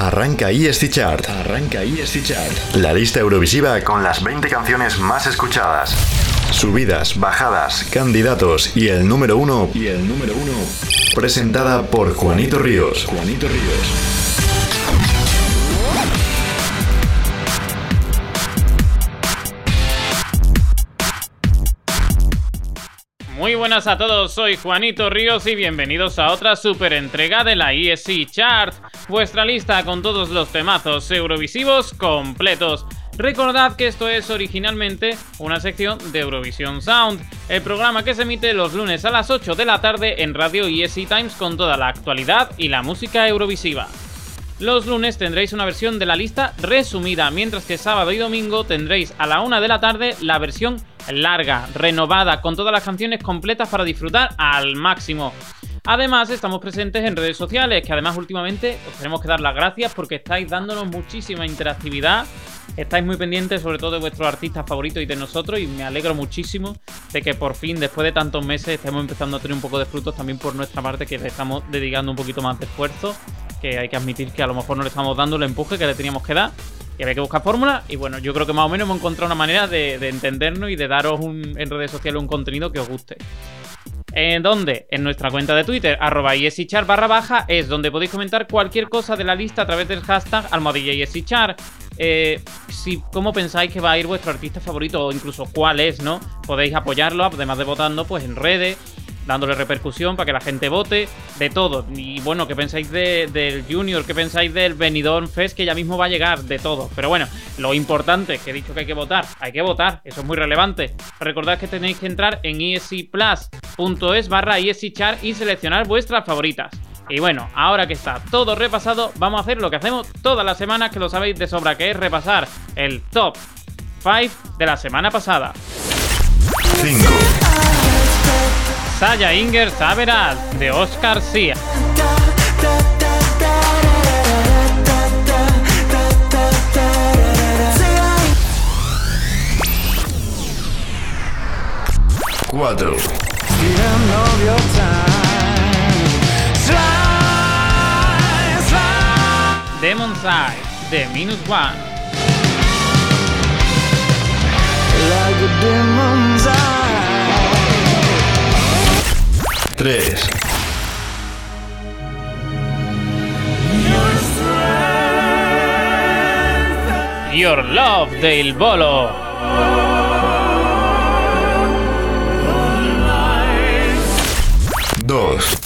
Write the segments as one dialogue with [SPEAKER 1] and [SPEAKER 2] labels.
[SPEAKER 1] Arranca ESC Chart.
[SPEAKER 2] Arranca ESC Chart.
[SPEAKER 1] La lista Eurovisiva con las 20 canciones más escuchadas. Subidas, bajadas, candidatos y el número uno.
[SPEAKER 2] Y el número uno.
[SPEAKER 1] Presentada por Juanito Ríos.
[SPEAKER 2] Juanito Ríos.
[SPEAKER 3] Muy buenas a todos, soy Juanito Ríos y bienvenidos a otra super entrega de la ESC Chart, vuestra lista con todos los temazos eurovisivos completos. Recordad que esto es originalmente una sección de Eurovisión Sound, el programa que se emite los lunes a las 8 de la tarde en Radio ESC Times con toda la actualidad y la música eurovisiva. Los lunes tendréis una versión de la lista resumida, mientras que sábado y domingo tendréis a la 1 de la tarde la versión larga, renovada, con todas las canciones completas para disfrutar al máximo. Además, estamos presentes en redes sociales, que además últimamente os tenemos que dar las gracias porque estáis dándonos muchísima interactividad. Estáis muy pendientes sobre todo de vuestros artistas favoritos y de nosotros y me alegro muchísimo de que por fin, después de tantos meses, estemos empezando a tener un poco de frutos también por nuestra parte, que le estamos dedicando un poquito más de esfuerzo que hay que admitir que a lo mejor no le estamos dando el empuje que le teníamos que dar. Y había que buscar fórmulas. Y bueno, yo creo que más o menos hemos encontrado una manera de, entendernos y de daros un, en redes sociales un contenido que os guste. ¿En dónde? En nuestra cuenta de Twitter, arroba yesichar barra baja, es donde podéis comentar cualquier cosa de la lista a través del hashtag almohadilla yesichar. Eh, si, ¿Cómo pensáis que va a ir vuestro artista favorito o incluso cuál es, no? Podéis apoyarlo, además de votando pues en redes, dándole repercusión para que la gente vote, de todo. Y bueno, ¿qué pensáis del Junior? ¿Qué pensáis del Benidorm Fest que ya mismo va a llegar? De todo. Pero bueno, lo importante, que he dicho que hay que votar, hay que votar, eso es muy relevante. Recordad que tenéis que entrar en escplus.es barra esychar y seleccionar vuestras favoritas. Y bueno, ahora que está todo repasado, vamos a hacer lo que hacemos todas las semanas, que lo sabéis de sobra, que es repasar el top 5 de la semana pasada.
[SPEAKER 1] 5.
[SPEAKER 3] Saya Inger Saberal de Oscar Sia.
[SPEAKER 1] Cuatro.
[SPEAKER 3] Demon Side de Minus One.
[SPEAKER 4] Like
[SPEAKER 1] 3.
[SPEAKER 3] Your Love del Bolo.
[SPEAKER 1] Dos.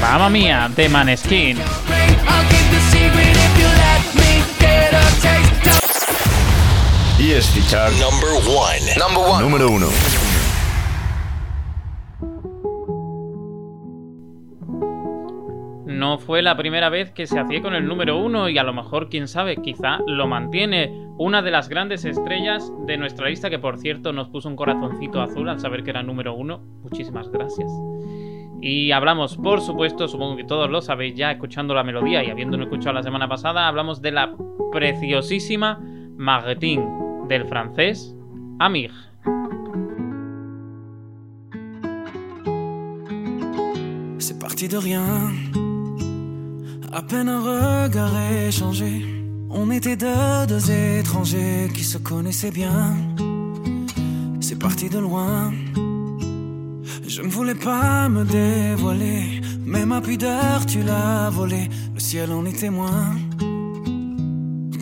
[SPEAKER 3] Mamma mía, de Maneskin.
[SPEAKER 1] ESC Chart
[SPEAKER 2] Number one. Number one.
[SPEAKER 1] número 1.
[SPEAKER 3] No fue la primera vez que se hacía con el número uno y a lo mejor, quién sabe, quizá lo mantiene. Una de las grandes estrellas de nuestra lista que por cierto nos puso un corazoncito azul al saber que era número uno. Muchísimas gracias. Y hablamos, por supuesto, supongo que todos lo sabéis ya escuchando la melodía y habiéndolo escuchado la semana pasada, hablamos de la preciosísima Martin
[SPEAKER 4] C'est parti de rien, à peine un regard échangé. On était deux, deux étrangers qui se connaissaient bien. C'est parti de loin. Je ne voulais pas me dévoiler, mais ma pudeur tu l'as volée. Le ciel en est témoin.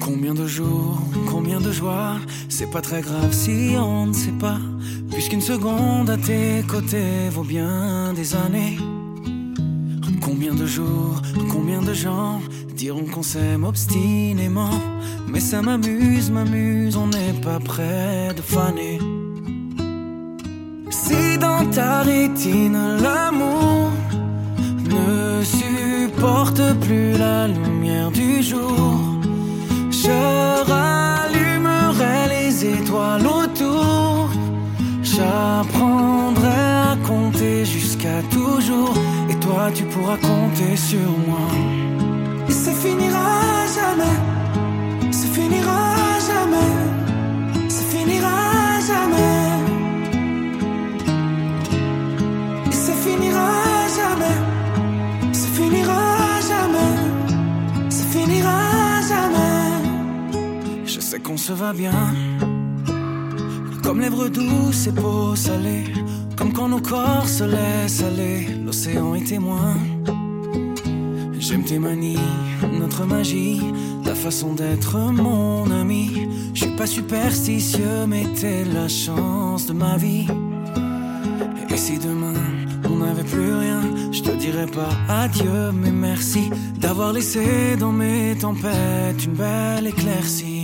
[SPEAKER 4] Combien de jours, combien de joies, c'est pas très grave si on ne sait pas, puisqu'une seconde à tes côtés vaut bien des années. Combien de jours, combien de gens diront qu'on s'aime obstinément, mais ça m'amuse, m'amuse, on n'est pas près de faner. Si dans ta rétine l'amour ne supporte plus la lumière du jour, je rallumerai les étoiles autour. J'apprendrai à compter jusqu'à toujours. Et toi, tu pourras compter sur moi. Et ça finira jamais. Ça finira jamais. Qu'on se va bien. Comme lèvres douces et peau salée, comme quand nos corps se laissent aller, l'océan est témoin. J'aime tes manies, notre magie, ta façon d'être mon ami. Je suis pas superstitieux, mais t'es la chance de ma vie. Et si demain on n'avait plus rien, je te dirais pas adieu, mais merci d'avoir laissé dans mes tempêtes une belle éclaircie.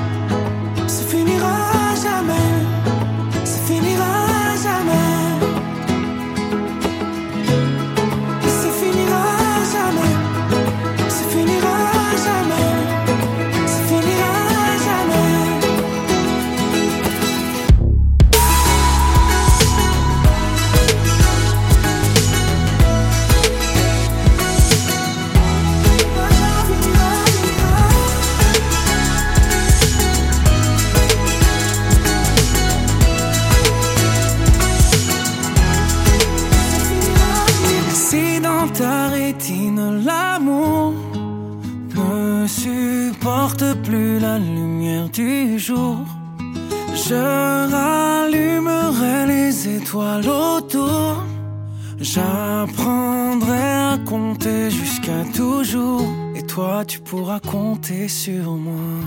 [SPEAKER 4] Toi, tu pourras compter sur moi.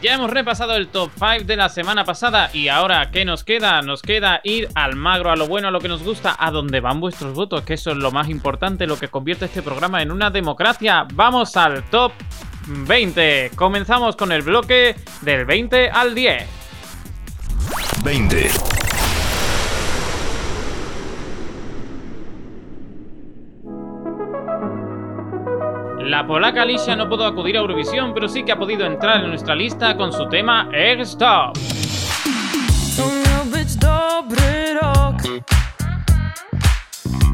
[SPEAKER 3] Ya hemos repasado el top 5 de la semana pasada y ahora ¿qué nos queda? Nos queda ir al magro, a lo bueno, a lo que nos gusta, a donde van vuestros votos, que eso es lo más importante, lo que convierte este programa en una democracia. Vamos al top 20. Comenzamos con el bloque del 20 al 10.
[SPEAKER 1] 20.
[SPEAKER 3] La polaca Alicia no pudo acudir a Eurovisión, pero sí que ha podido entrar en nuestra lista con su tema Egg Stop.
[SPEAKER 5] To miał być dobry rok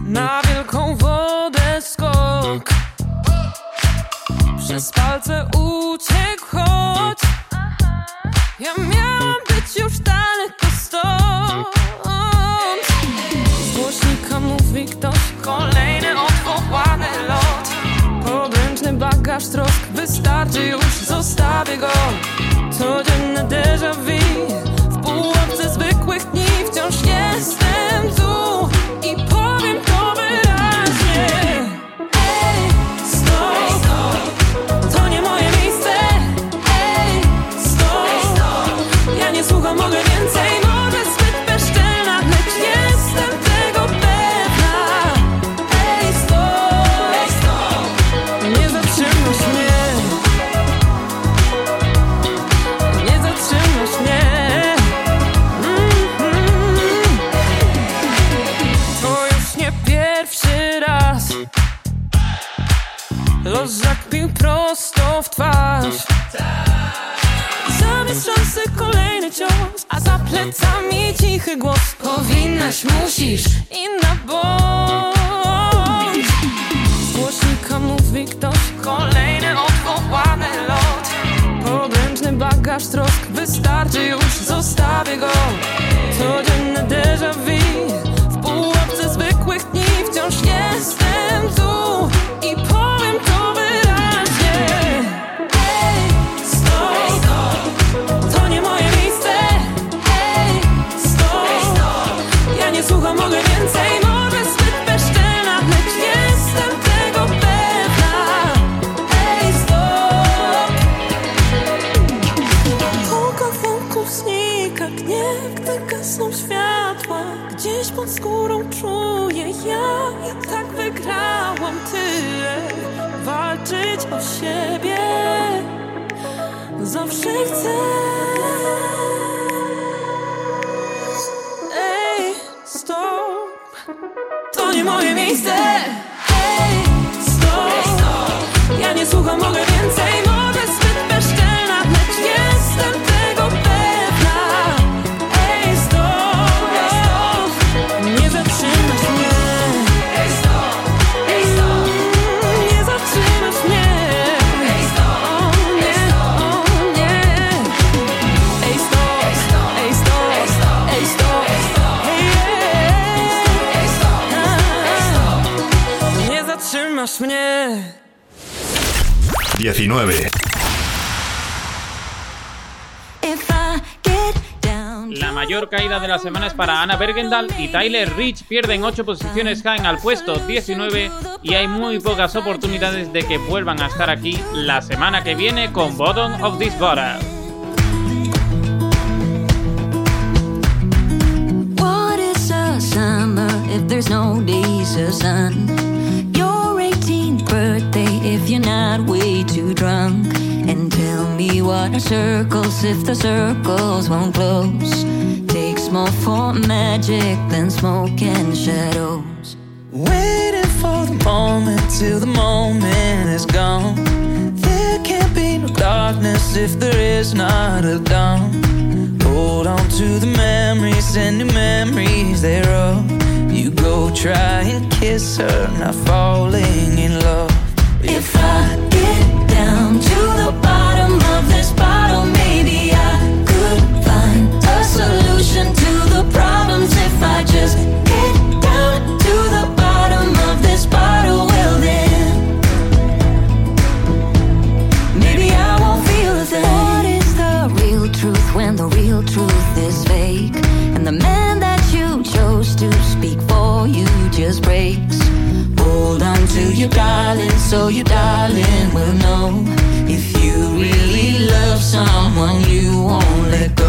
[SPEAKER 5] Na wielką wodę skok Przez palce uciekł choć Ja miałam być już daleko stąd Wystarczy już, zostawię go Powinnaś, musisz. Inna bądź Z głośnika mówi ktoś Kolejny odwołany lot. Podręczny bagaż trosk
[SPEAKER 3] la semana para Anna Bergendal y Tyler Rich pierden 8 posiciones, caen al puesto 19 y hay muy pocas oportunidades de que vuelvan a estar aquí la semana que viene con Bottom of This Bottle.
[SPEAKER 6] What is a summer if there's no days of sun? Your 18th birthday if you're not way too drunk. And tell me what are circles if the circles won't close? More for magic than smoke and shadows.
[SPEAKER 7] Waiting for the moment till the moment is gone. There can't be no darkness if there is not a dawn. Hold on to the memories and new memories thereof. You go try and kiss her, not falling in love.
[SPEAKER 6] If I just breaks. Hold on to your darling, so your darling will know. If you really love someone, you won't let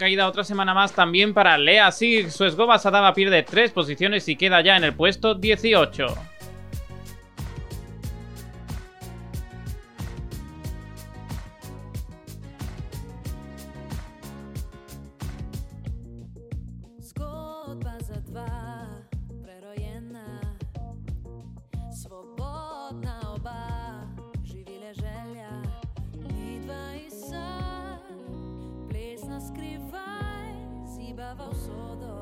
[SPEAKER 3] caída, otra semana más también para Lea Sig. Su escoba Sadama pierde 3 posiciones y queda ya en el puesto 18.
[SPEAKER 6] Zgodba escrivais
[SPEAKER 8] e bava o sol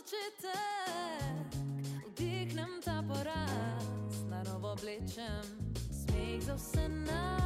[SPEAKER 8] začetek, vdihnem ta poraz, na novo oblečem, smeh za vse nas.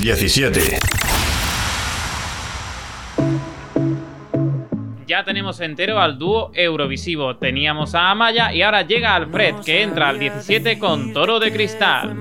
[SPEAKER 1] 17.
[SPEAKER 7] Ya tenemos entero al dúo Eurovisivo. Teníamos a Amaya y ahora llega Alfred, que entra al 17 con Toro de Cristal.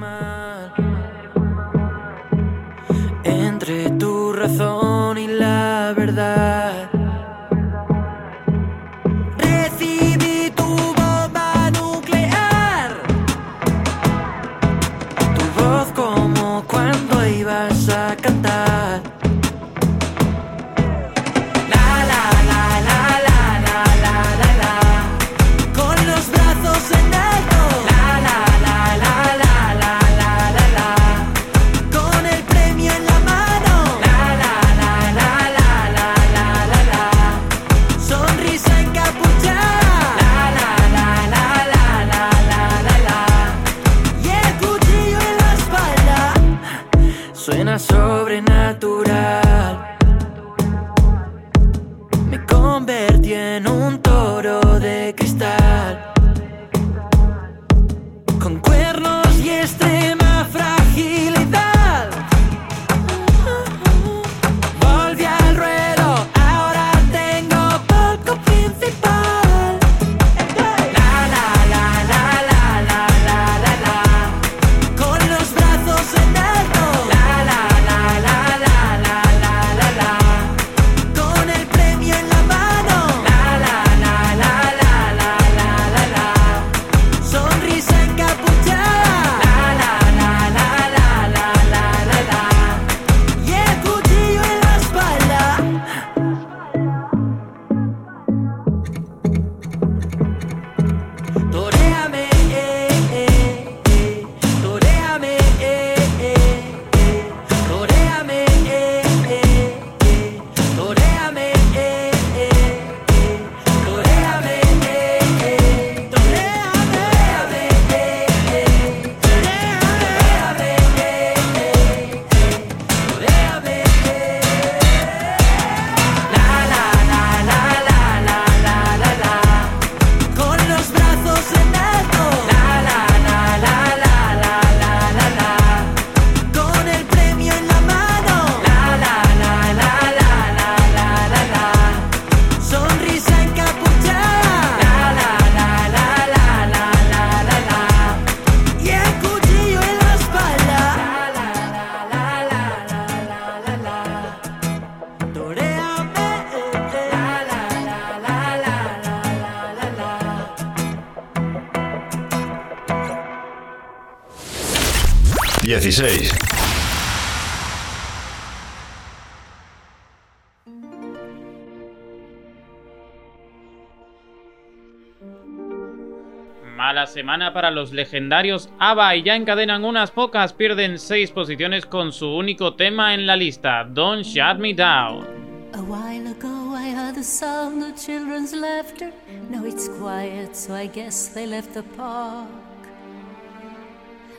[SPEAKER 1] 96.
[SPEAKER 3] Mala semana para los legendarios ABBA y ya encadenan unas pocas, pierden 6 posiciones con su único tema en la lista, Don't Shut Me Down.
[SPEAKER 8] A while ago I heard the sound of children's laughter. Now it's quiet, so I guess they left the park.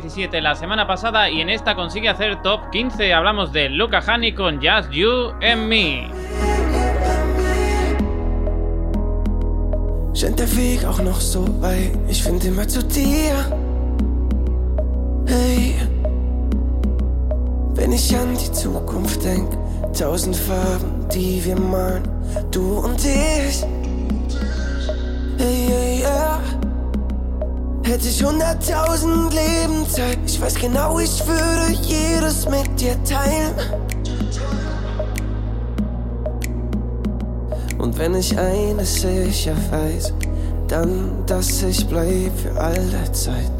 [SPEAKER 3] 17 la semana pasada y en esta consigue hacer top 15. Hablamos de Luca Hani con Just You and Me.
[SPEAKER 9] Hey, wenn ich an die Zukunft denk, tausend Farben. Ich hunderttausend Leben Zeit, ich weiß genau, ich würde jedes mit dir teilen. Und wenn ich eines sicher weiß, dann, dass ich bleib für alle Zeit.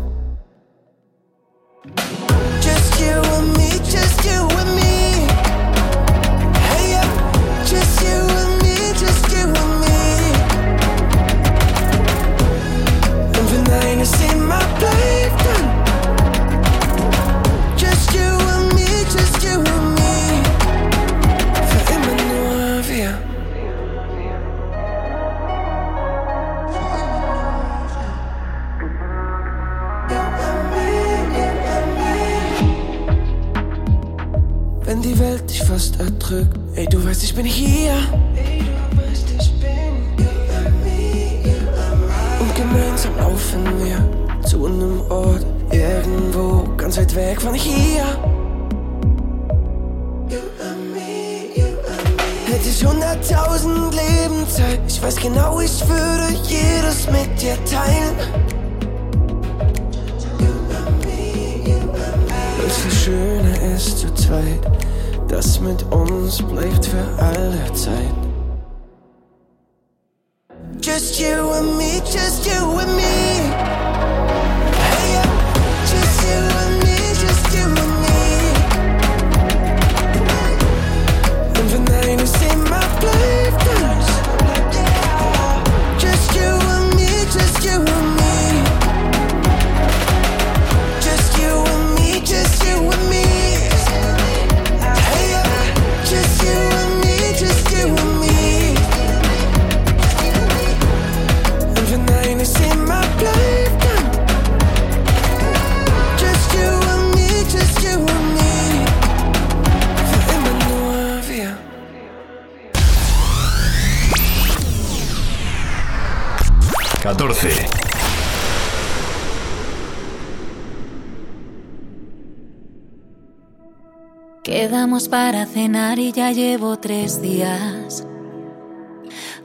[SPEAKER 8] Para cenar y ya llevo tres días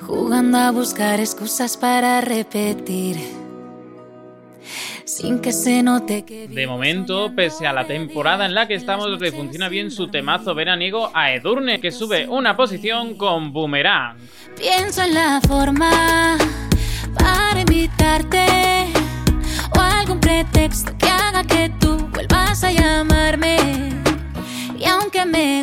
[SPEAKER 8] jugando a buscar excusas para repetir. Sin que se note que.
[SPEAKER 3] De momento, pese a la temporada en la que estamos, le funciona bien su temazo veraniego a Edurne, que sube una posición con Boomerang.
[SPEAKER 8] Pienso en la forma para invitarte o algún pretexto que haga que tú vuelvas a llamarme. Y aunque me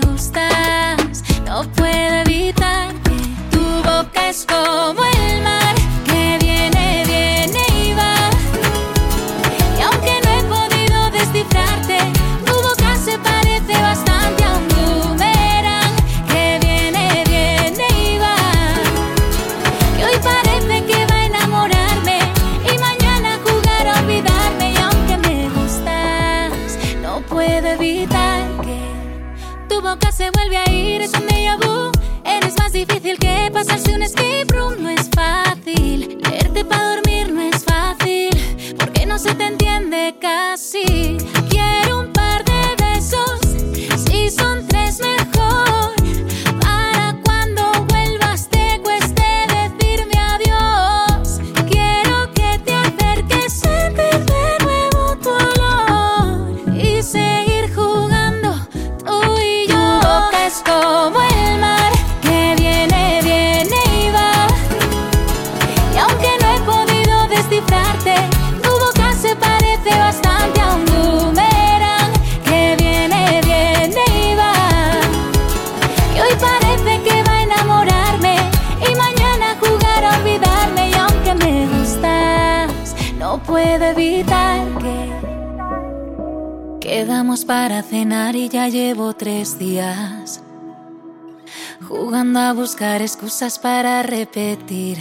[SPEAKER 8] pasarse un escape room. No es fácil. Leerte para dormir no es fácil. Porque no se te entiende casi. Para cenar y ya llevo tres días jugando a buscar excusas para repetir.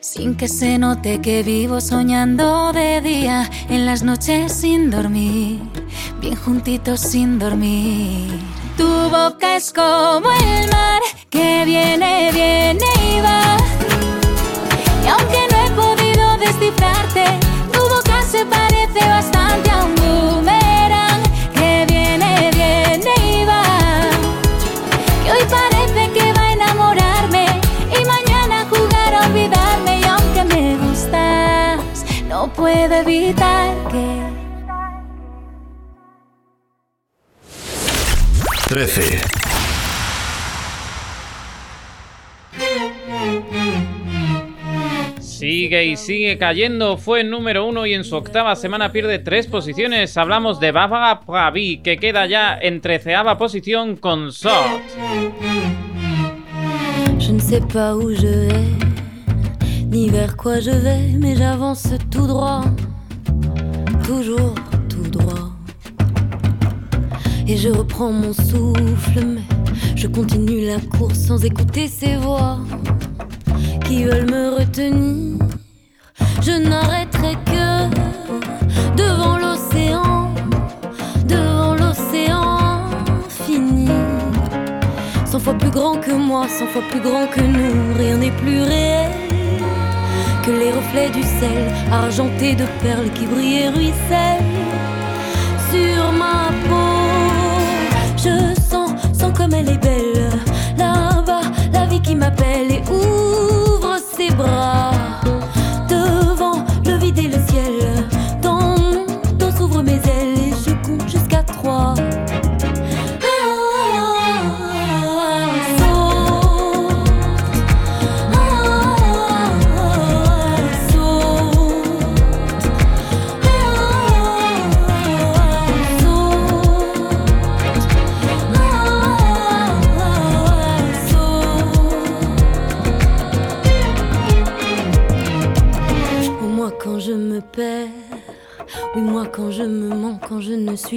[SPEAKER 8] Sin que se note que vivo soñando de día, en las noches sin dormir, bien juntitos sin dormir. Tu boca es como el mar que viene, viene y va. Puedo evitar que.
[SPEAKER 1] 13.
[SPEAKER 3] Sigue y sigue cayendo, fue número uno y en su octava semana pierde tres posiciones. Hablamos de Baba Pravi, que queda ya en treceava posición con Sort.
[SPEAKER 10] Je ne sais pas où je vais, ni vers quoi je vais, mais j'avance tout droit, toujours tout droit. Et je reprends mon souffle, mais je continue la course sans écouter ces voix qui veulent me retenir. Je n'arrêterai que devant l'océan, devant l'océan fini.
[SPEAKER 8] fois plus grand que moi, cent fois plus grand que nous. Rien n'est plus réel que les reflets du sel, argentés de perles qui brillent et ruissellent sur ma peau. Je sens, sens comme elle est belle. Là-bas, la vie qui m'appelle et ouvre ses bras.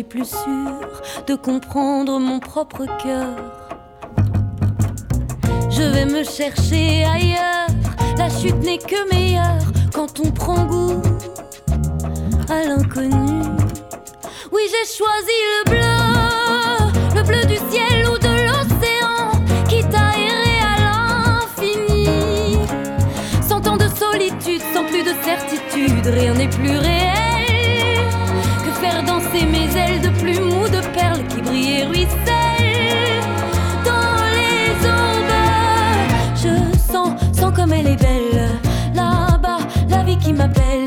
[SPEAKER 8] Plus sûre de comprendre mon propre cœur. Je vais me chercher ailleurs, la chute n'est que meilleure quand on prend goût à l'inconnu. Oui j'ai choisi le bleu, le bleu du ciel ou de l'océan, à errer à l'infini. Cent ans de solitude, sans plus de certitude, rien n'est plus réel faire danser mes ailes de plumes ou de perles qui brillent et ruissellent dans les aubes. Je sens, sens comme elle est belle, là-bas, la vie qui m'appelle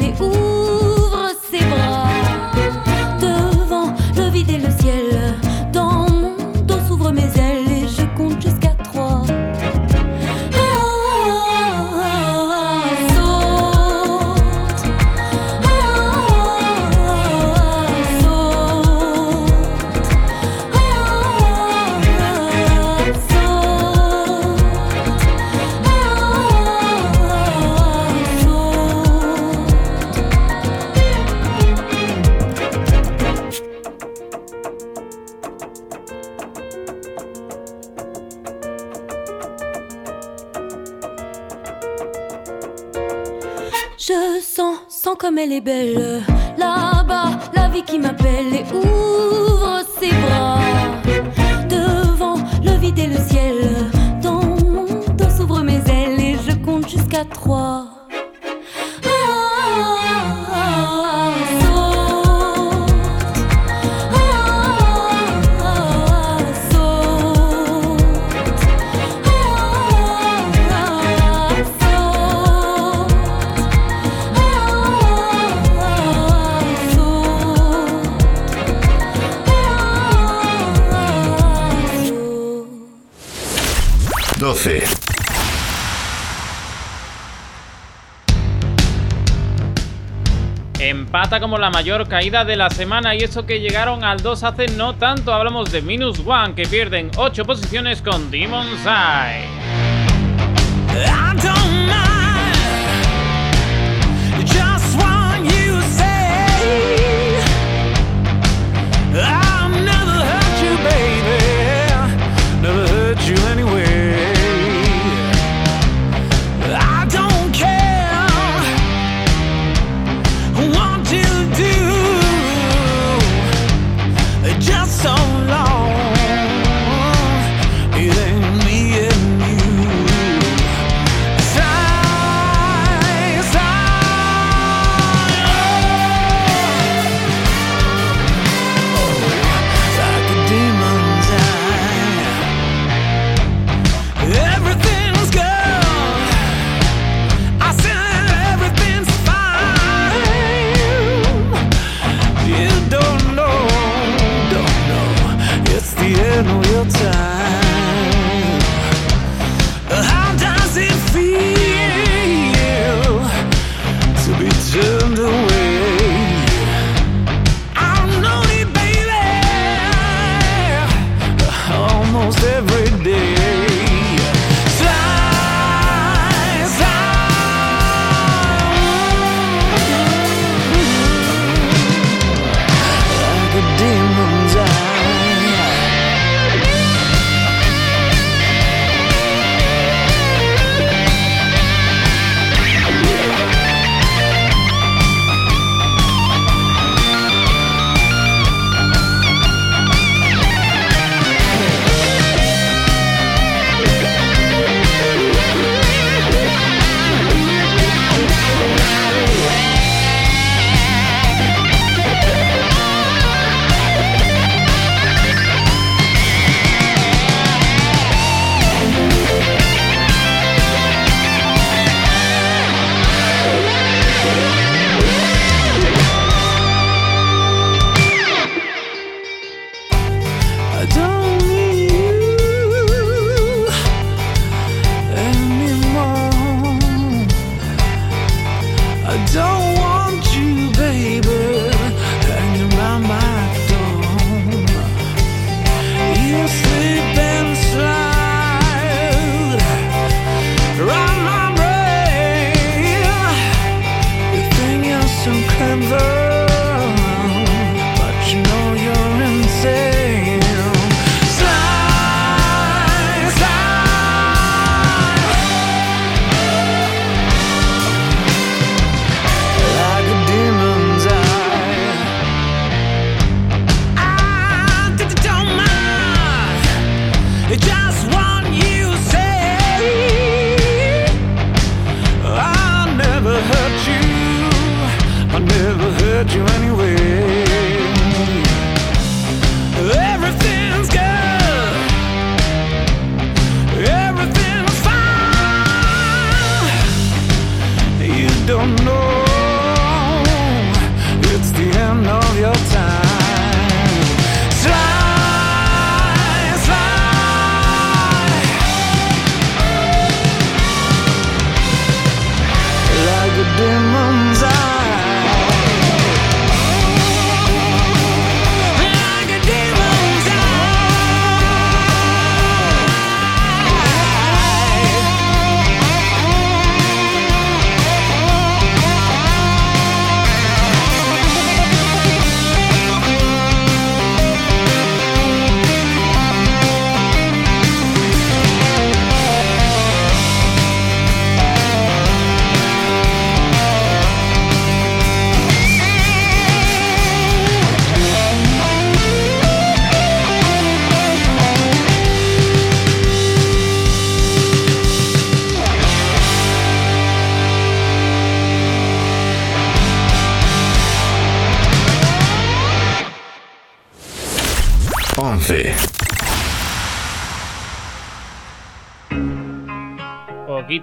[SPEAKER 8] la
[SPEAKER 11] mayor caída de la semana y eso que llegaron al 2 hace no tanto. Hablamos de Minus One que pierden 8 posiciones con Demon's Eye.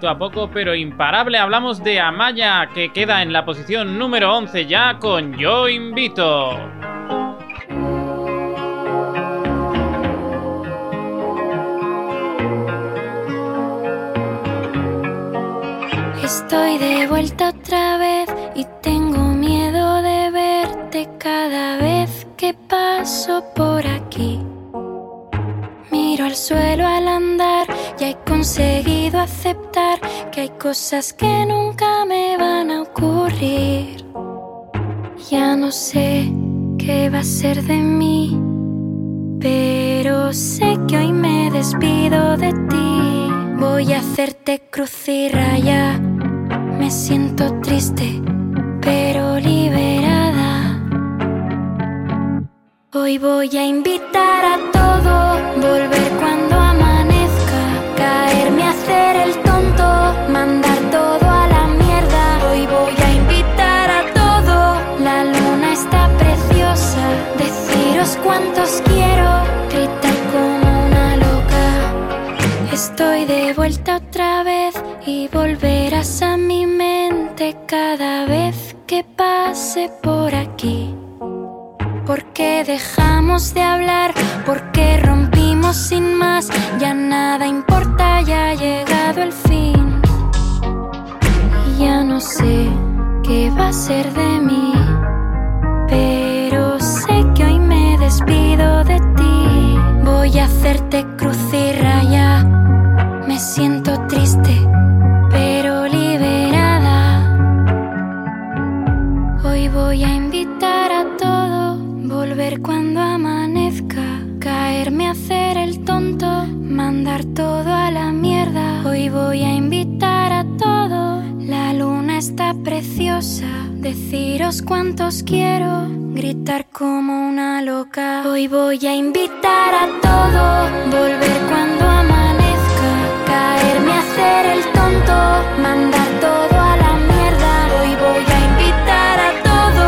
[SPEAKER 4] A
[SPEAKER 3] poco, pero imparable, hablamos de Amaya, que queda en la posición número 11 ya con Yo Invito.
[SPEAKER 10] Cosas que nunca me van a ocurrir. Ya no sé qué va a ser de mí, pero sé que hoy me despido de ti. Voy a hacerte cruz y raya. Me siento triste, pero liberada. Hoy voy a invitar Estoy de vuelta otra vez y volverás a mi mente cada vez que pase por aquí. ¿Por qué dejamos de hablar? ¿Por qué rompimos sin más? Ya nada importa, ya ha llegado el fin. Y ya no sé qué va a ser de mí. Pero sé que hoy me despido de ti. Voy a hacerte cruz y raya. Siento triste, pero liberada. Hoy voy a invitar a todo, volver cuando amanezca, caerme a hacer el tonto, mandar todo a la mierda. Hoy voy a invitar a todo, la luna está preciosa, deciros cuántos quiero, gritar como una loca. Hoy voy a invitar a todo, volver cuando amanezca, caerme a hacer el tonto, mandar todo a la mierda. Hoy voy a invitar a todo,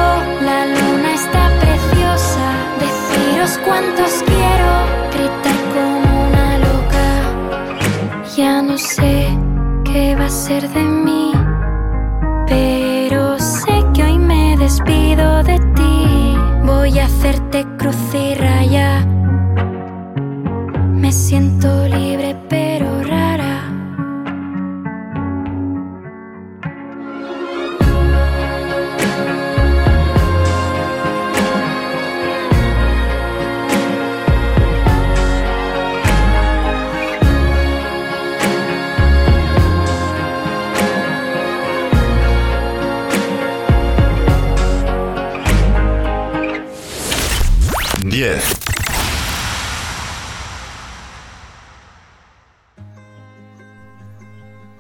[SPEAKER 10] la luna está preciosa, deciros cuántos quiero, gritar como una loca. Ya no sé qué va a ser de mí, pero sé que hoy me despido de ti. Voy a hacerte cruz y raya. Me siento libre pero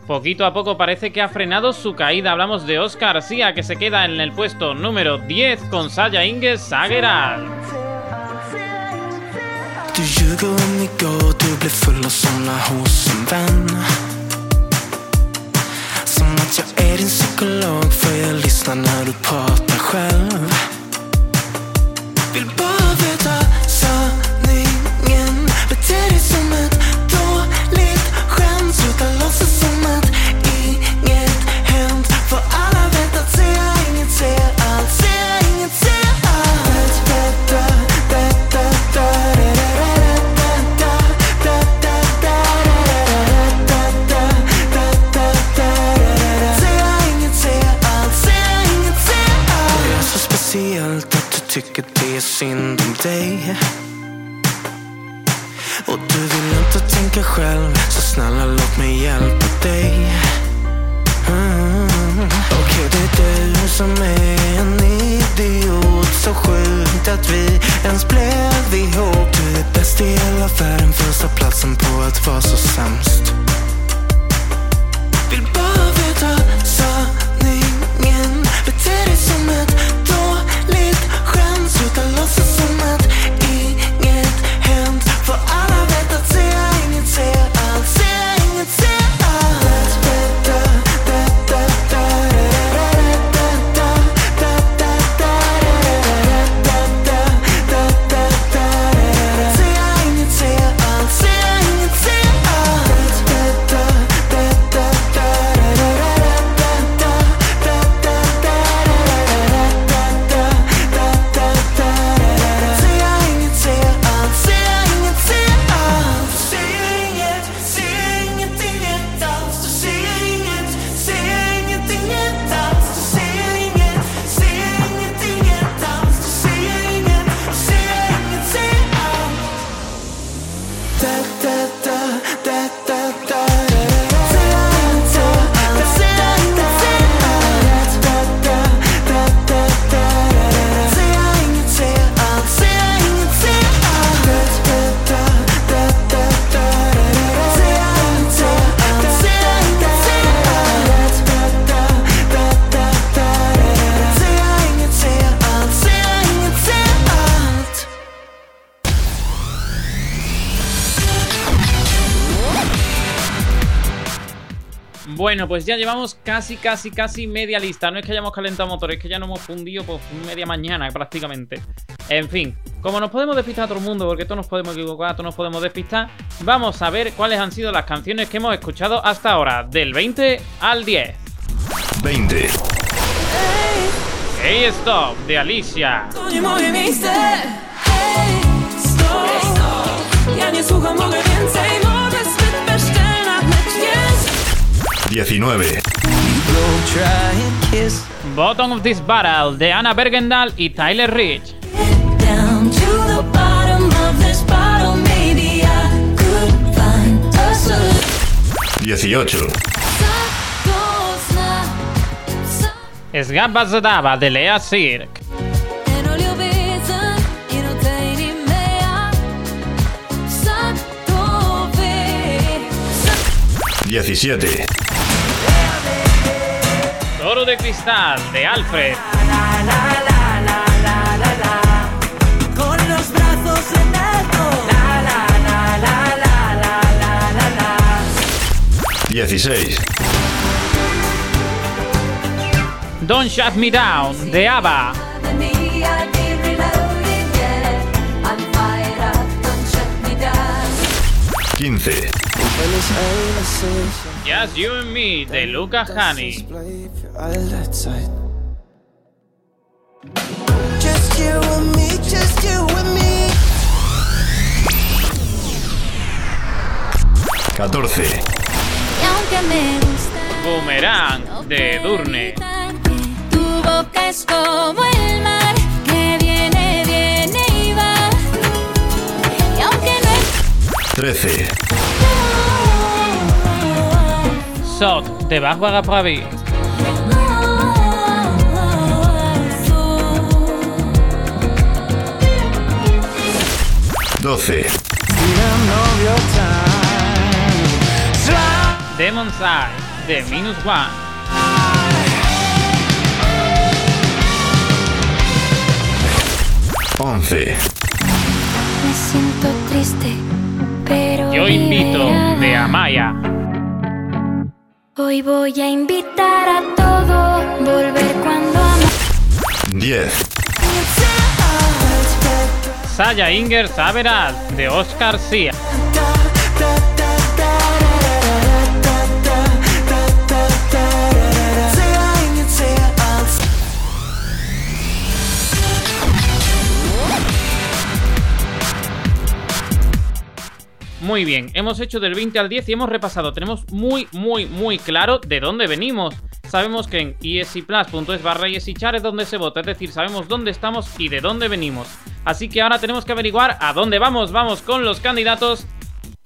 [SPEAKER 3] Poquito a poco parece que ha frenado su caída. Hablamos de Oscar García, que se queda en el puesto número 10 con Saya Inges Sageral.
[SPEAKER 9] Speciellt att du tycker det är synd om dig. Och du vill inte tänka själv Så snälla låt mig hjälpa dig. Mm. Okej det är du som är en idiot. Så sjukt att vi ens blev ihop. Du är bäst i hela världen Första platsen på att vara så sämst. Vill bara hasta los asomados.
[SPEAKER 3] Bueno, pues ya llevamos casi, casi, casi media lista. No es que hayamos calentado motores, es que ya nos hemos fundido por media mañana prácticamente. En fin, como nos podemos despistar a todo el mundo, porque todos nos podemos equivocar, todos nos podemos despistar, vamos a ver cuáles han sido las canciones que hemos escuchado hasta ahora, del 20 al 10.
[SPEAKER 1] 20.
[SPEAKER 3] Hey Stop, de Alicia.
[SPEAKER 5] Stop
[SPEAKER 1] 19.
[SPEAKER 3] Bottom of This Barrel de Anna Bergendal y Tyler Rich.
[SPEAKER 6] Bottle,
[SPEAKER 1] 18.
[SPEAKER 3] Sgabba Zadaba de Lea
[SPEAKER 6] Cirque.
[SPEAKER 1] 17.
[SPEAKER 3] Toro de cristal de Alfred.
[SPEAKER 5] Con
[SPEAKER 3] Don't Shut Me Down de ABBA.
[SPEAKER 1] 15.
[SPEAKER 3] Just You and Me de Lucas Hani.
[SPEAKER 6] Catorce.
[SPEAKER 3] Boomerang de Durne.
[SPEAKER 6] Tu boca es como el mar que viene, viene y va. Y aunque no
[SPEAKER 3] Sot, de Bagua Pravi.
[SPEAKER 4] 12.
[SPEAKER 3] Demon's Eye de Minus One.
[SPEAKER 4] Once.
[SPEAKER 10] Me siento triste, pero.
[SPEAKER 3] Yo invito de Amaya.
[SPEAKER 10] Hoy voy a invitar a todo, volver cuando amo.
[SPEAKER 4] 10.
[SPEAKER 3] Saya Inger Saberal de Oscar Sia. Muy bien, hemos hecho del 20 al 10 y hemos repasado. Tenemos muy, muy, muy claro de dónde venimos. Sabemos que en escplus.es barra eschar es donde se vota, es decir, sabemos dónde estamos y de dónde venimos. Así que ahora tenemos que averiguar a dónde vamos. Vamos con los candidatos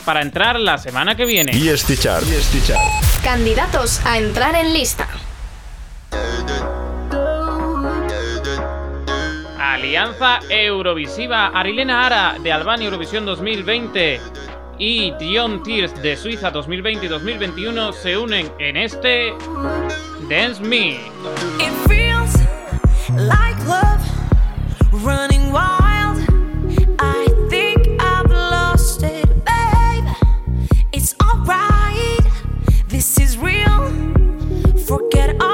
[SPEAKER 3] para entrar la semana que viene.
[SPEAKER 4] EST Chart.
[SPEAKER 1] EST Chart.
[SPEAKER 12] Candidatos a entrar en lista.
[SPEAKER 3] Alianza Eurovisiva, Arilena Ara de Albania Eurovisión 2020 y Dion Tears de Suiza 2020 y 2021 se unen en este Dance Me.
[SPEAKER 6] It feels like love running wild. I think I've lost it, babe. It's alright. This is real. Forget all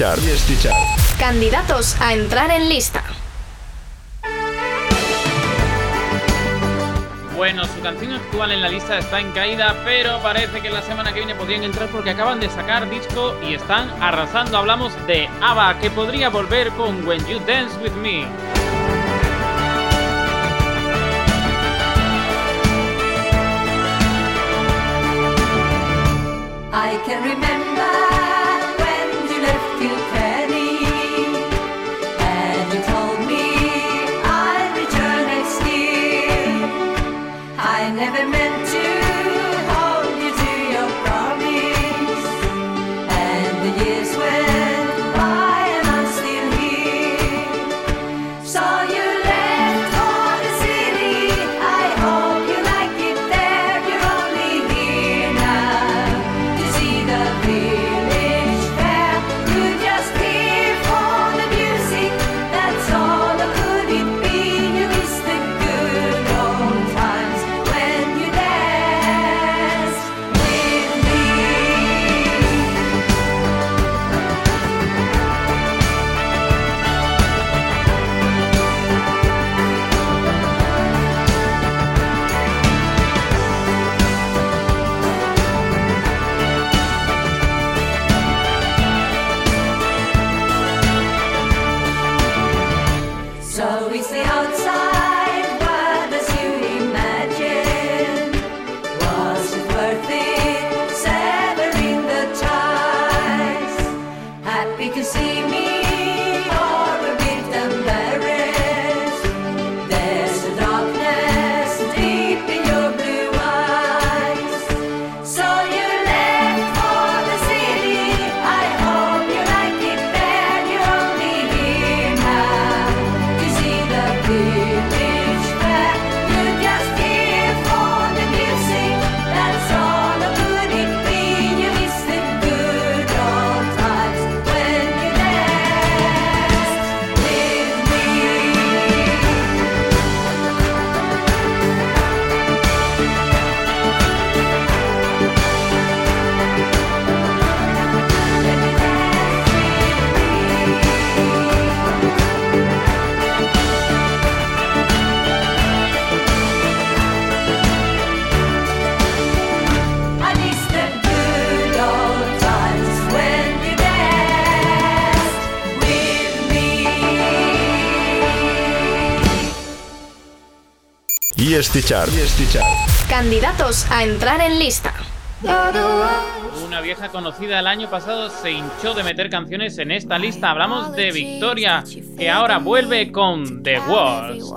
[SPEAKER 4] Chart.
[SPEAKER 1] EST Chart.
[SPEAKER 12] Candidatos a entrar en lista.
[SPEAKER 3] Bueno, su canción actual en la lista está en caída, pero parece que la semana que viene podrían entrar porque acaban de sacar disco y están arrasando. Hablamos de ABBA, que podría volver con When You Dance With Me.
[SPEAKER 13] I can remember
[SPEAKER 12] Candidatos a entrar en lista.
[SPEAKER 10] Una vieja conocida el año pasado se hinchó de meter canciones en esta lista. Hablamos de Victoria, que ahora vuelve con The Walls.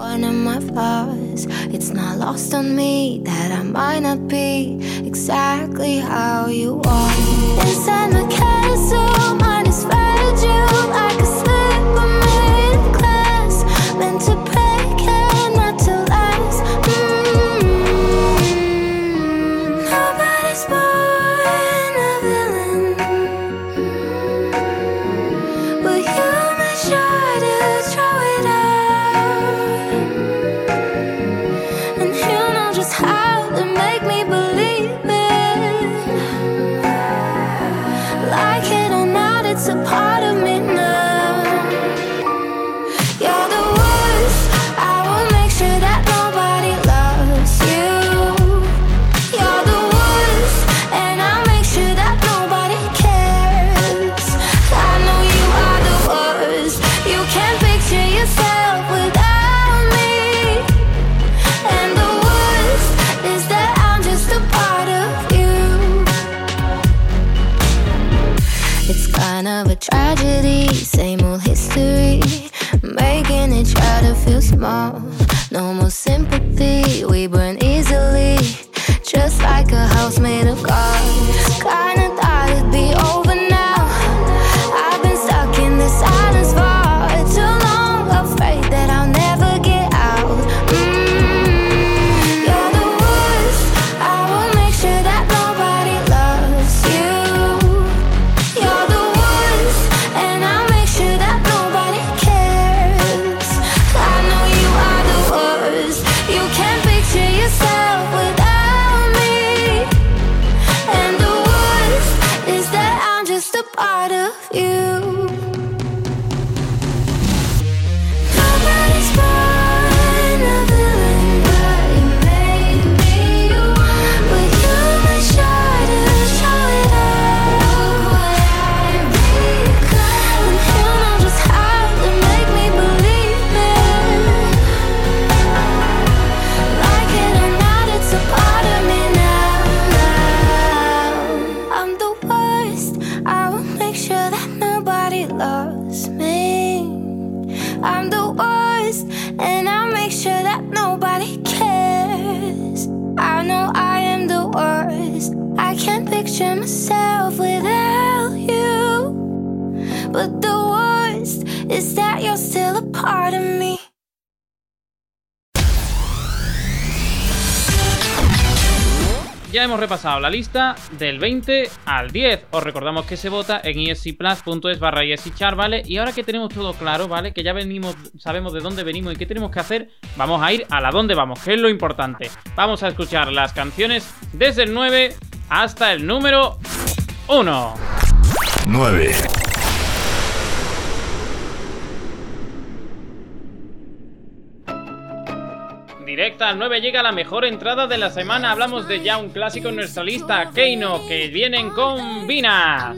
[SPEAKER 10] hemos repasado la lista del 20 al 10. Os recordamos que se vota en espiplus.es barra esichar, ¿vale? Y ahora que tenemos todo claro, ¿vale? Que ya venimos, sabemos de dónde venimos y qué tenemos que hacer, vamos a ir a la dónde vamos, que es lo importante. Vamos a escuchar las canciones desde el 9 hasta el número 1.
[SPEAKER 1] 9.
[SPEAKER 10] hasta el 9 llega la mejor entrada de la semana. Hablamos de ya un clásico en nuestra lista, Keino, que vienen con Vinas.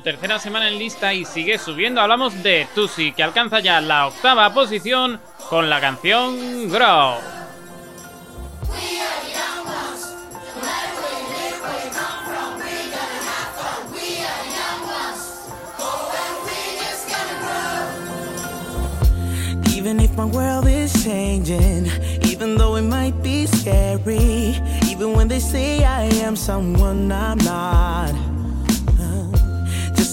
[SPEAKER 3] tercera semana en lista y sigue subiendo. Hablamos de Tusi, que alcanza ya la octava posición con la canción Grow.
[SPEAKER 14] Even if my world is changing, even though it might be scary, even when they say I am someone I'm not.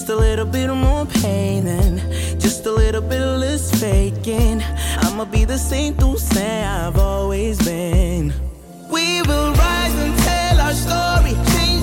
[SPEAKER 14] Just a little bit more pain and just a little bit less faking. I'ma be the same Dulce I've always been. We will rise and tell our story, change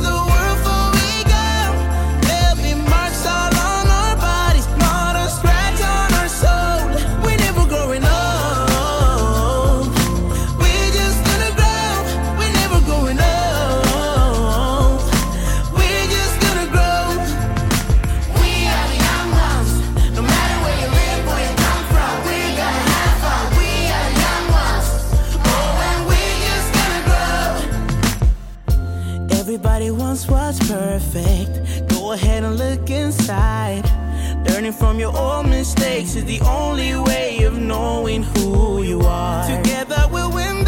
[SPEAKER 14] perfect. Go ahead and look inside. Learning from your old mistakes is the only way of knowing who you are. Together we'll win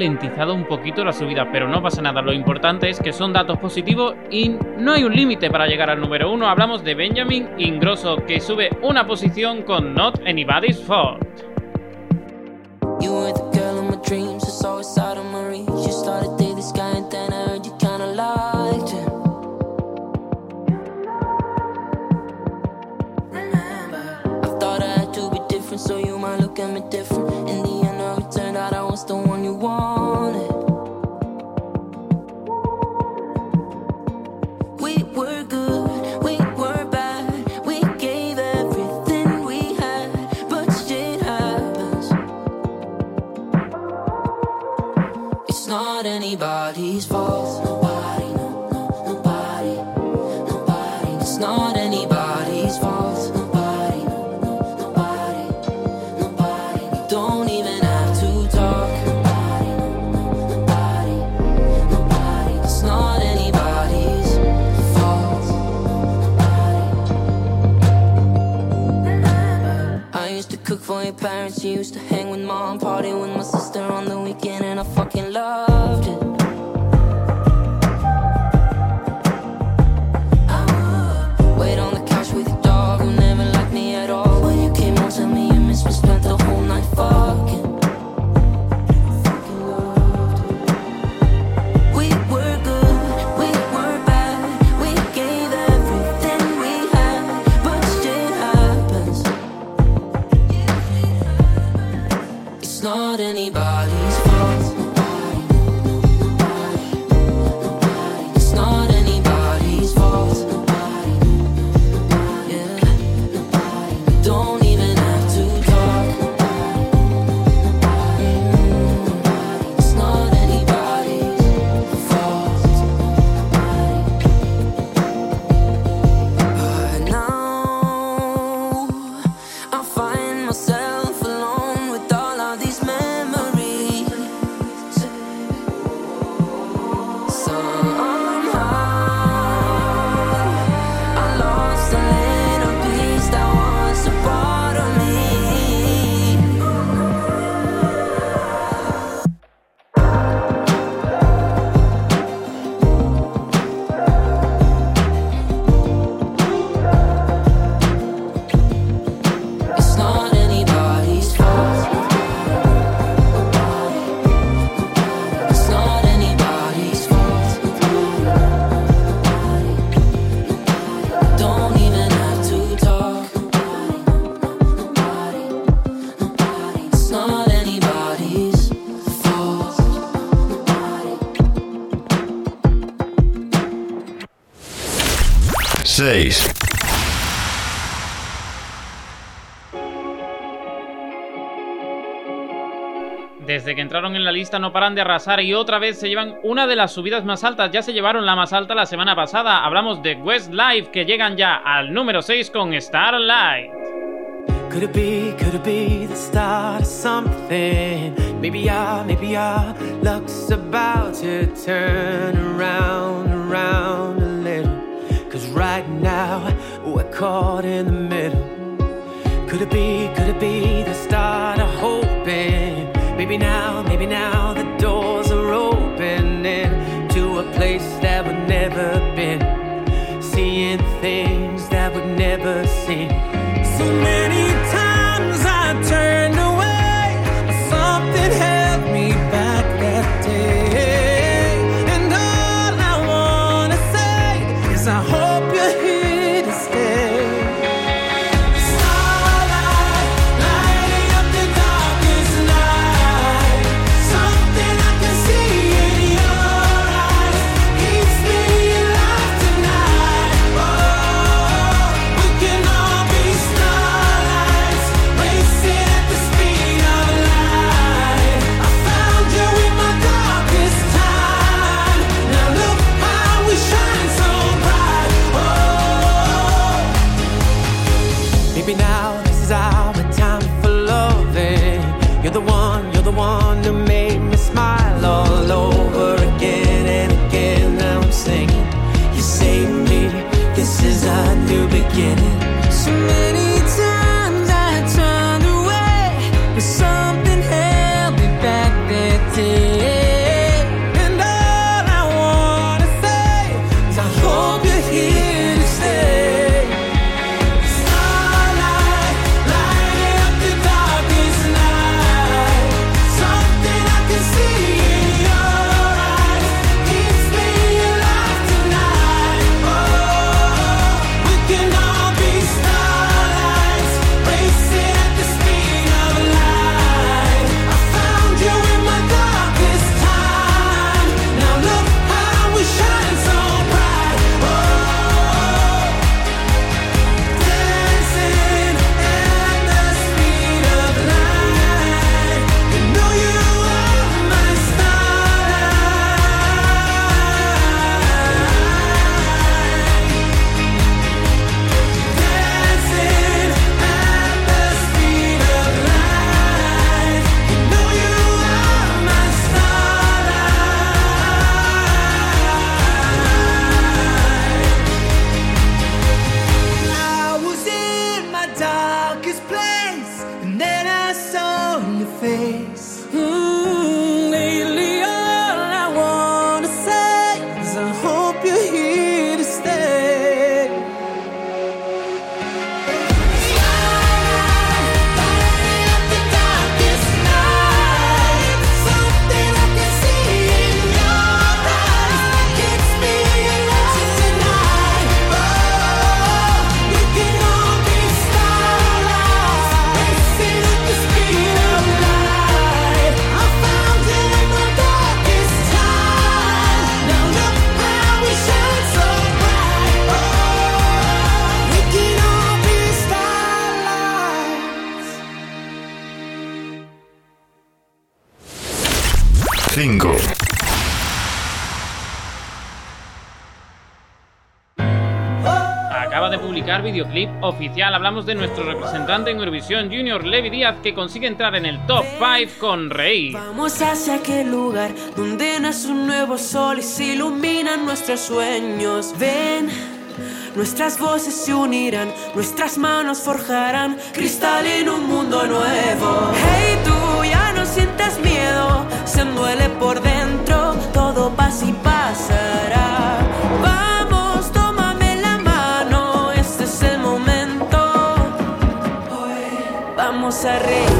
[SPEAKER 3] ralentizado un poquito la subida, pero no pasa nada. Lo importante es que son datos positivos y no hay un límite para llegar al número uno. Hablamos de Benjamin Ingrosso, que sube una posición con Not Anybody's Fault.
[SPEAKER 15] Anybody's fault. Nobody, no, no, nobody, nobody. It's not anybody's fault. Nobody, no, no, nobody, nobody. You don't even have to talk. Nobody, no, no, nobody, nobody. It's not anybody's fault. I used to cook for your parents, you used to hang with mom, party with my sister on the weekend, and I fucking loved it.
[SPEAKER 3] Desde que entraron en la lista no paran de arrasar y otra vez se llevan una de las subidas más altas. Ya se llevaron la más alta la semana pasada. Hablamos de Westlife que llegan ya al número 6 con Starlight.
[SPEAKER 11] Could it be, could it be the start of something? Maybe I, maybe I, luck's about to turn around. caught in the middle. Could it be, could it be the start of hoping? Maybe now, maybe now the doors are opening to a place that we've never been, seeing things that we've never seen. videoclip oficial. Hablamos de nuestro representante en Eurovisión Junior, Levi Díaz, que consigue entrar en el top 5 con Rey.
[SPEAKER 6] Vamos hacia aquel lugar donde nace un nuevo sol y se iluminan nuestros sueños. Ven. Nuestras voces se unirán, nuestras manos forjarán cristal en un mundo nuevo. Hey, tú ya no sientas miedo, se duele por dentro, todo paz y paz. ¡Sarre!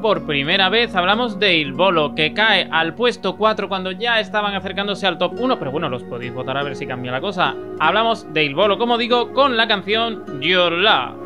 [SPEAKER 6] por
[SPEAKER 11] primera vez. Hablamos de il Ilbolo, que cae al puesto 4 cuando ya estaban acercándose al top 1, pero bueno, los podéis votar a ver si cambia la cosa. Hablamos de il Ilbolo, como digo, con la canción Your Love.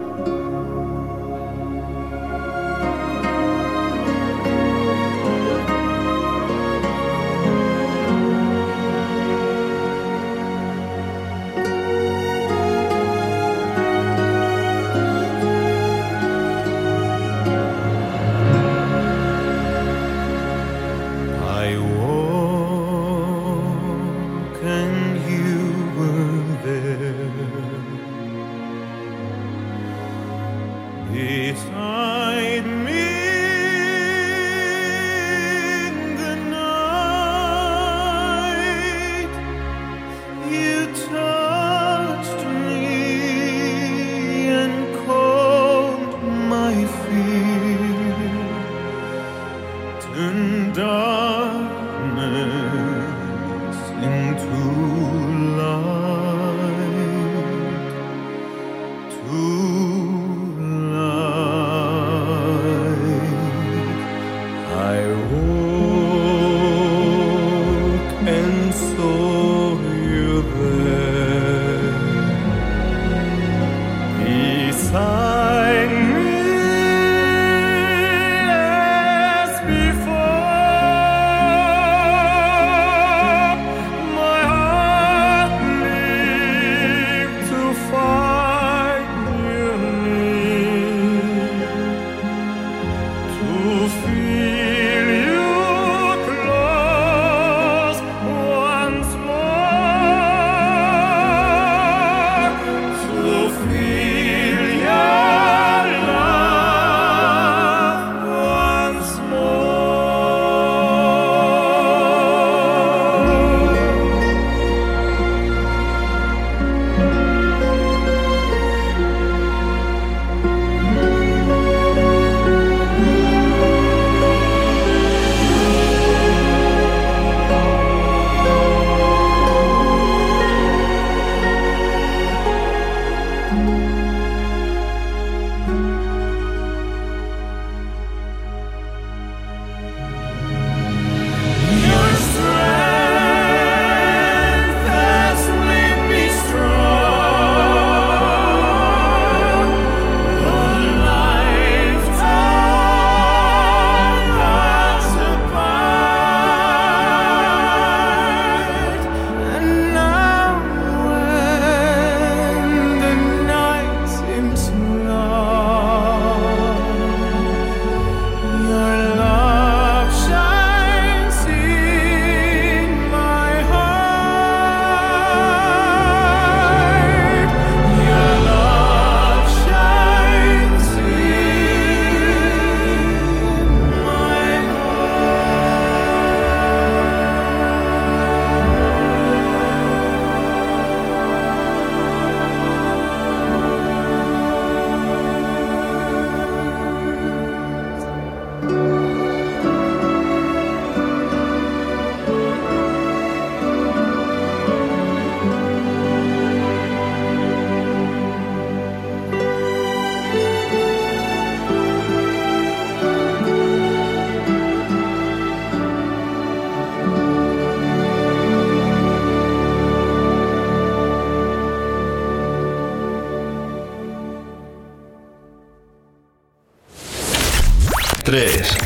[SPEAKER 1] 3.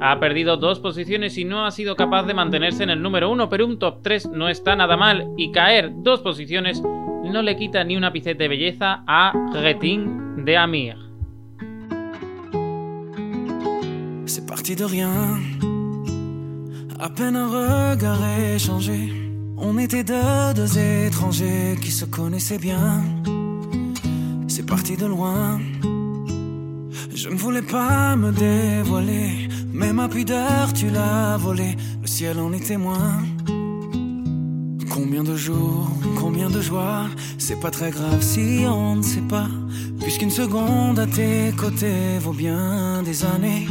[SPEAKER 3] Ha perdido dos posiciones y no ha sido capaz de mantenerse en el número uno, pero un top 3 no está nada mal y caer dos posiciones no le quita ni un ápice de belleza a Retin de Amir.
[SPEAKER 4] C'est parti de rien. À peine un regard échangé. On était deux, deux étrangers qui se connaissaient bien. C'est parti de loin. Je ne voulais pas me dévoiler. Mais ma pudeur, tu l'as volée. Le ciel en est témoin. Combien de jours, combien de joies, c'est pas très grave si on ne sait pas. Puisqu'une seconde à tes côtés vaut bien des années.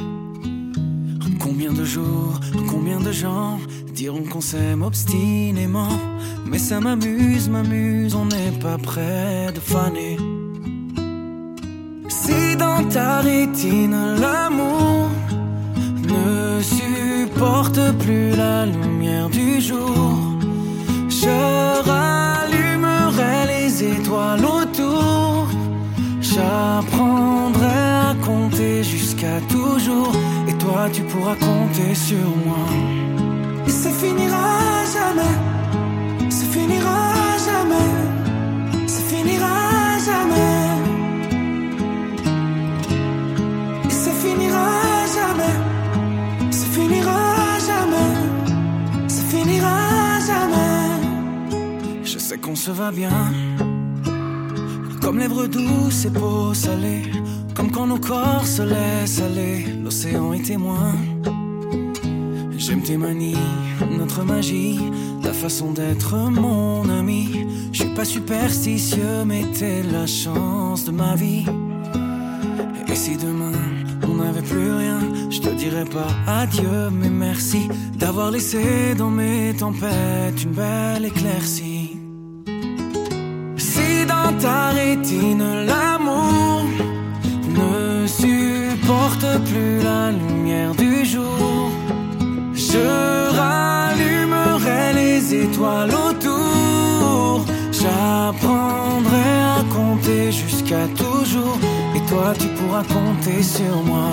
[SPEAKER 4] Combien de jours, combien de gens diront qu'on s'aime obstinément. Mais ça m'amuse, m'amuse, on n'est pas près de faner. Si dans ta rétine l'amour ne supporte plus la lumière du jour, je rallumerai les étoiles autour. J'apprendrai à compter jusqu'à toujours. Et toi, tu pourras compter sur moi. Ça finira jamais. Ça finira jamais. Ça finira jamais. Et ça finira jamais. Ça finira jamais. Ça finira jamais. Je sais qu'on se va bien. Comme lèvres douces et peau salée. Comme quand nos corps se laissent aller. L'océan est témoin. J'aime tes manies, notre magie, ta façon d'être mon ami. Je suis pas superstitieux, mais t'es la chance de ma vie. Et si demain on n'avait plus rien, je te dirais pas adieu, mais merci d'avoir laissé dans mes tempêtes une belle éclaircie. Tu pourras compter sur moi.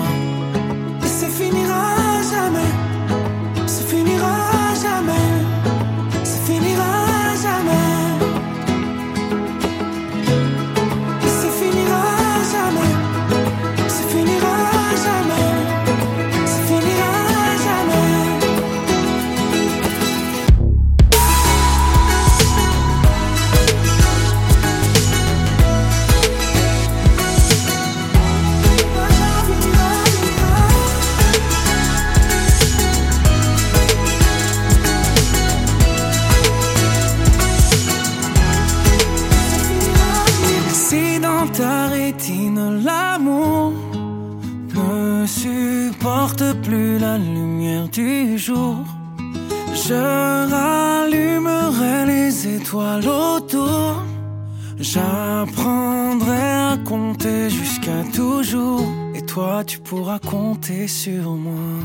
[SPEAKER 4] Et ça finira jamais. Ça finira jamais. Du jour, je rallumerai les étoiles autour. J'apprendrai à compter jusqu'à toujours. Et toi, tu pourras compter sur moi.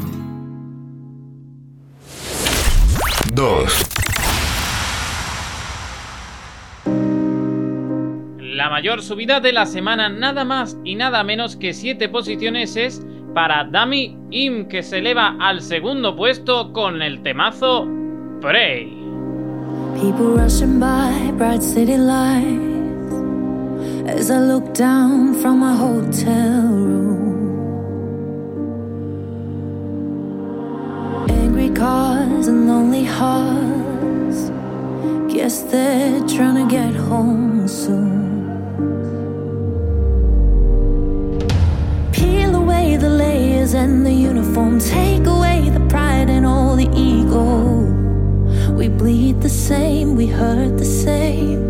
[SPEAKER 1] 2.
[SPEAKER 3] La mayor subida de la semana, nada más y nada menos que 7 posiciones, es para Dami Im, que se eleva al segundo puesto con el temazo Prey.
[SPEAKER 10] People rushing by, bright city lights. As I look down from my hotel room, angry cars and lonely hearts. Guess they're trying to get home soon. The layers and the uniform, take away the pride and all the ego. We bleed the same, we hurt the same.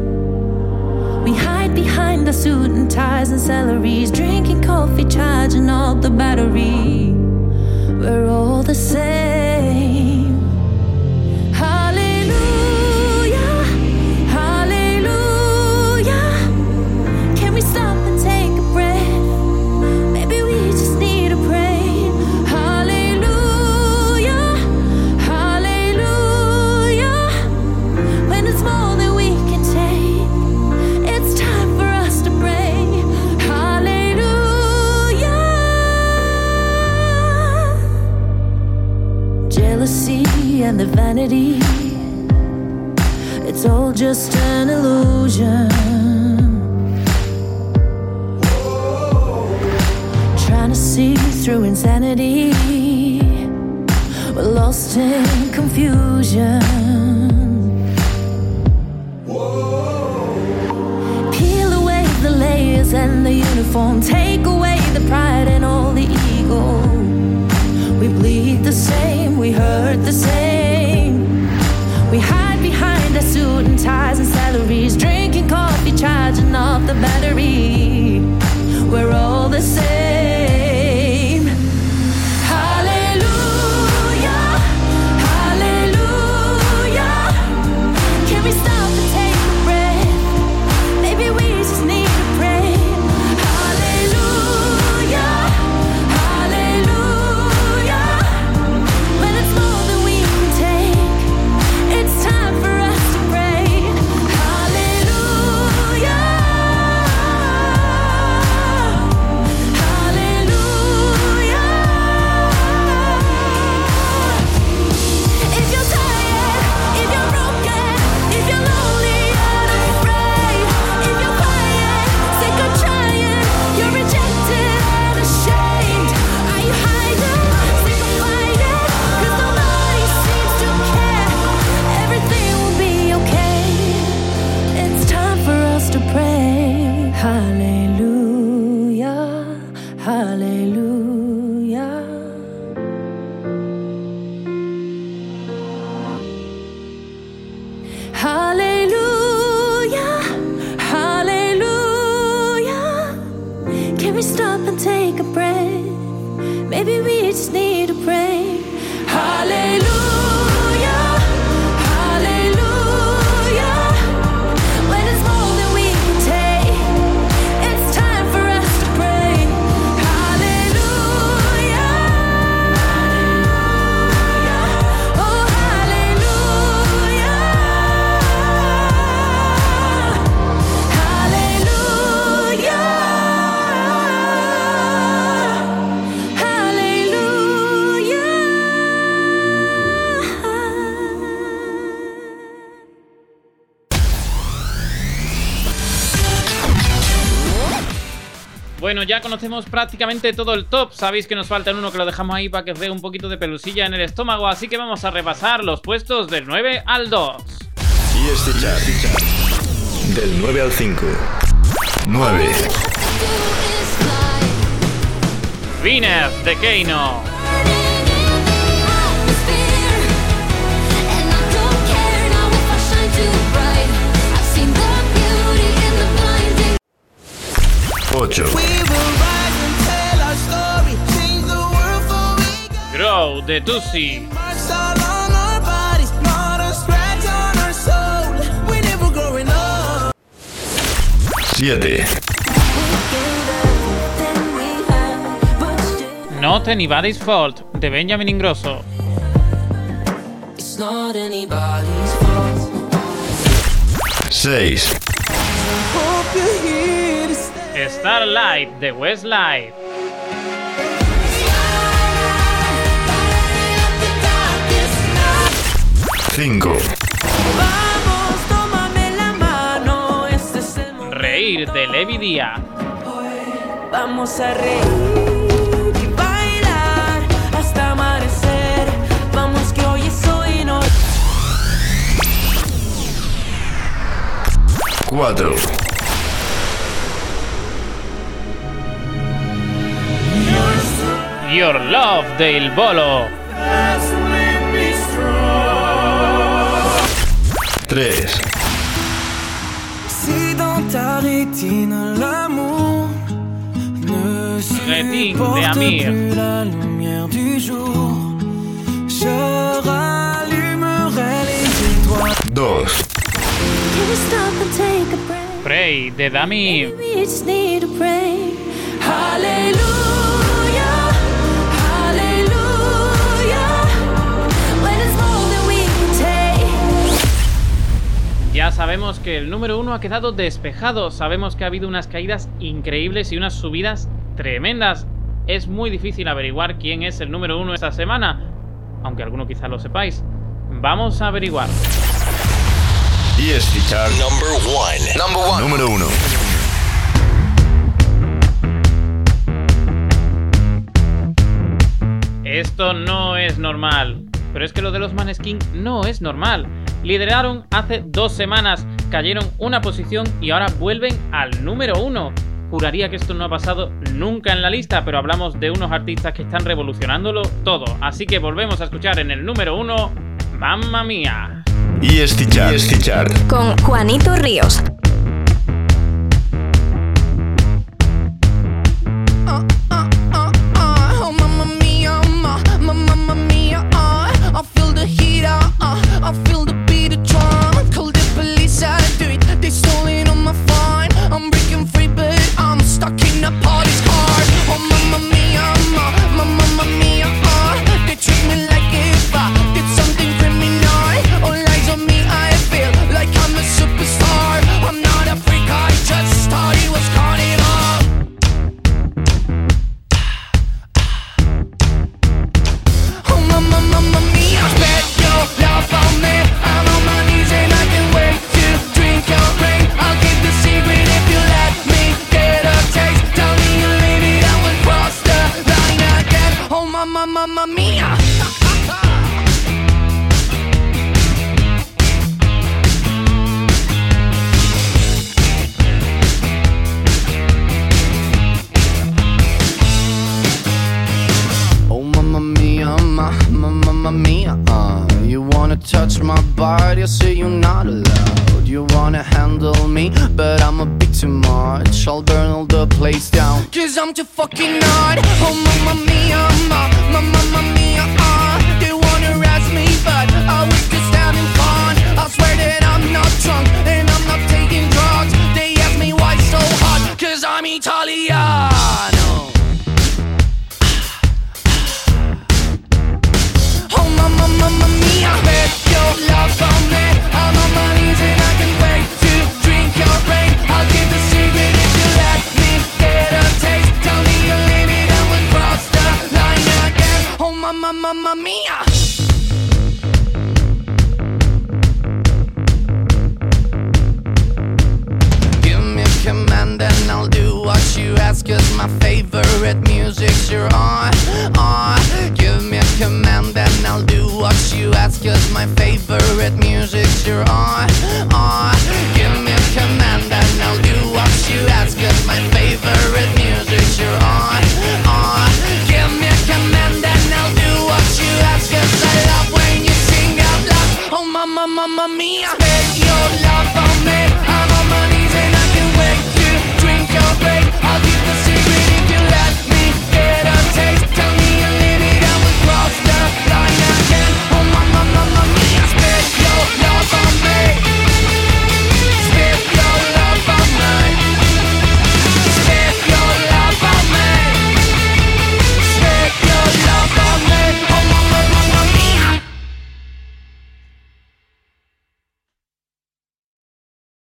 [SPEAKER 10] We hide behind our suit and ties and salaries, drinking coffee, charging up the battery. We're all the same. and the vanity. It's
[SPEAKER 6] all just an illusion. Trying to see through insanity. We're lost in confusion. Peel away the layers and the uniform. Take away the pride and all the ego. We bleed the same, we hurt the same. Ties and salaries, drinking coffee, charging off the battery. We're all the same.
[SPEAKER 3] ya conocemos prácticamente todo el top. Sabéis que nos falta uno que lo dejamos ahí para que os dé un poquito de pelusilla en el estómago. Así que vamos a repasar los puestos del 9 al 2.
[SPEAKER 1] Y este chat. Del 9 al 5. 9.
[SPEAKER 3] Viner de Keino. 8. de Tusi.
[SPEAKER 1] Siete.
[SPEAKER 3] Not Anybody's Fault de Benjamin Ingrosso.
[SPEAKER 1] 6.
[SPEAKER 3] Starlight de Westlife.
[SPEAKER 1] Cinco.
[SPEAKER 4] Vamos, tómame la mano. Este es el momento.
[SPEAKER 3] Reír de Levi Díaz.
[SPEAKER 4] Vamos a reír y bailar hasta amanecer. Vamos que hoy es hoy y no.
[SPEAKER 1] 4.
[SPEAKER 3] Your Love de Il Bolo.
[SPEAKER 1] 3.
[SPEAKER 4] Si dans ta rétine l'amour ne supporte
[SPEAKER 3] de Amir.
[SPEAKER 4] plus la lumière du jour, je rallumerai les étoiles.
[SPEAKER 1] 2.
[SPEAKER 6] Can we stop and take a breath?
[SPEAKER 3] Pray de Dami.
[SPEAKER 6] We just need to pray.
[SPEAKER 4] Hallelujah,
[SPEAKER 6] Hallelujah.
[SPEAKER 3] Ya sabemos que el número uno ha quedado despejado, sabemos que ha habido unas caídas increíbles y unas subidas tremendas. Es muy difícil averiguar quién es el número uno esta semana, aunque alguno quizá lo sepáis. Vamos a averiguar.
[SPEAKER 1] Y es fichar
[SPEAKER 2] number one. Number one.
[SPEAKER 1] Número uno.
[SPEAKER 3] Esto no es normal. Pero es que lo de los Maneskin no es normal. Lideraron hace dos semanas, cayeron una posición y ahora vuelven al número uno. Juraría que esto no ha pasado nunca en la lista, pero hablamos de unos artistas que están revolucionándolo todo. Así que volvemos a escuchar en el número uno, Mamma Mía.
[SPEAKER 1] Y Estichar. Y
[SPEAKER 16] Con Juanito Ríos.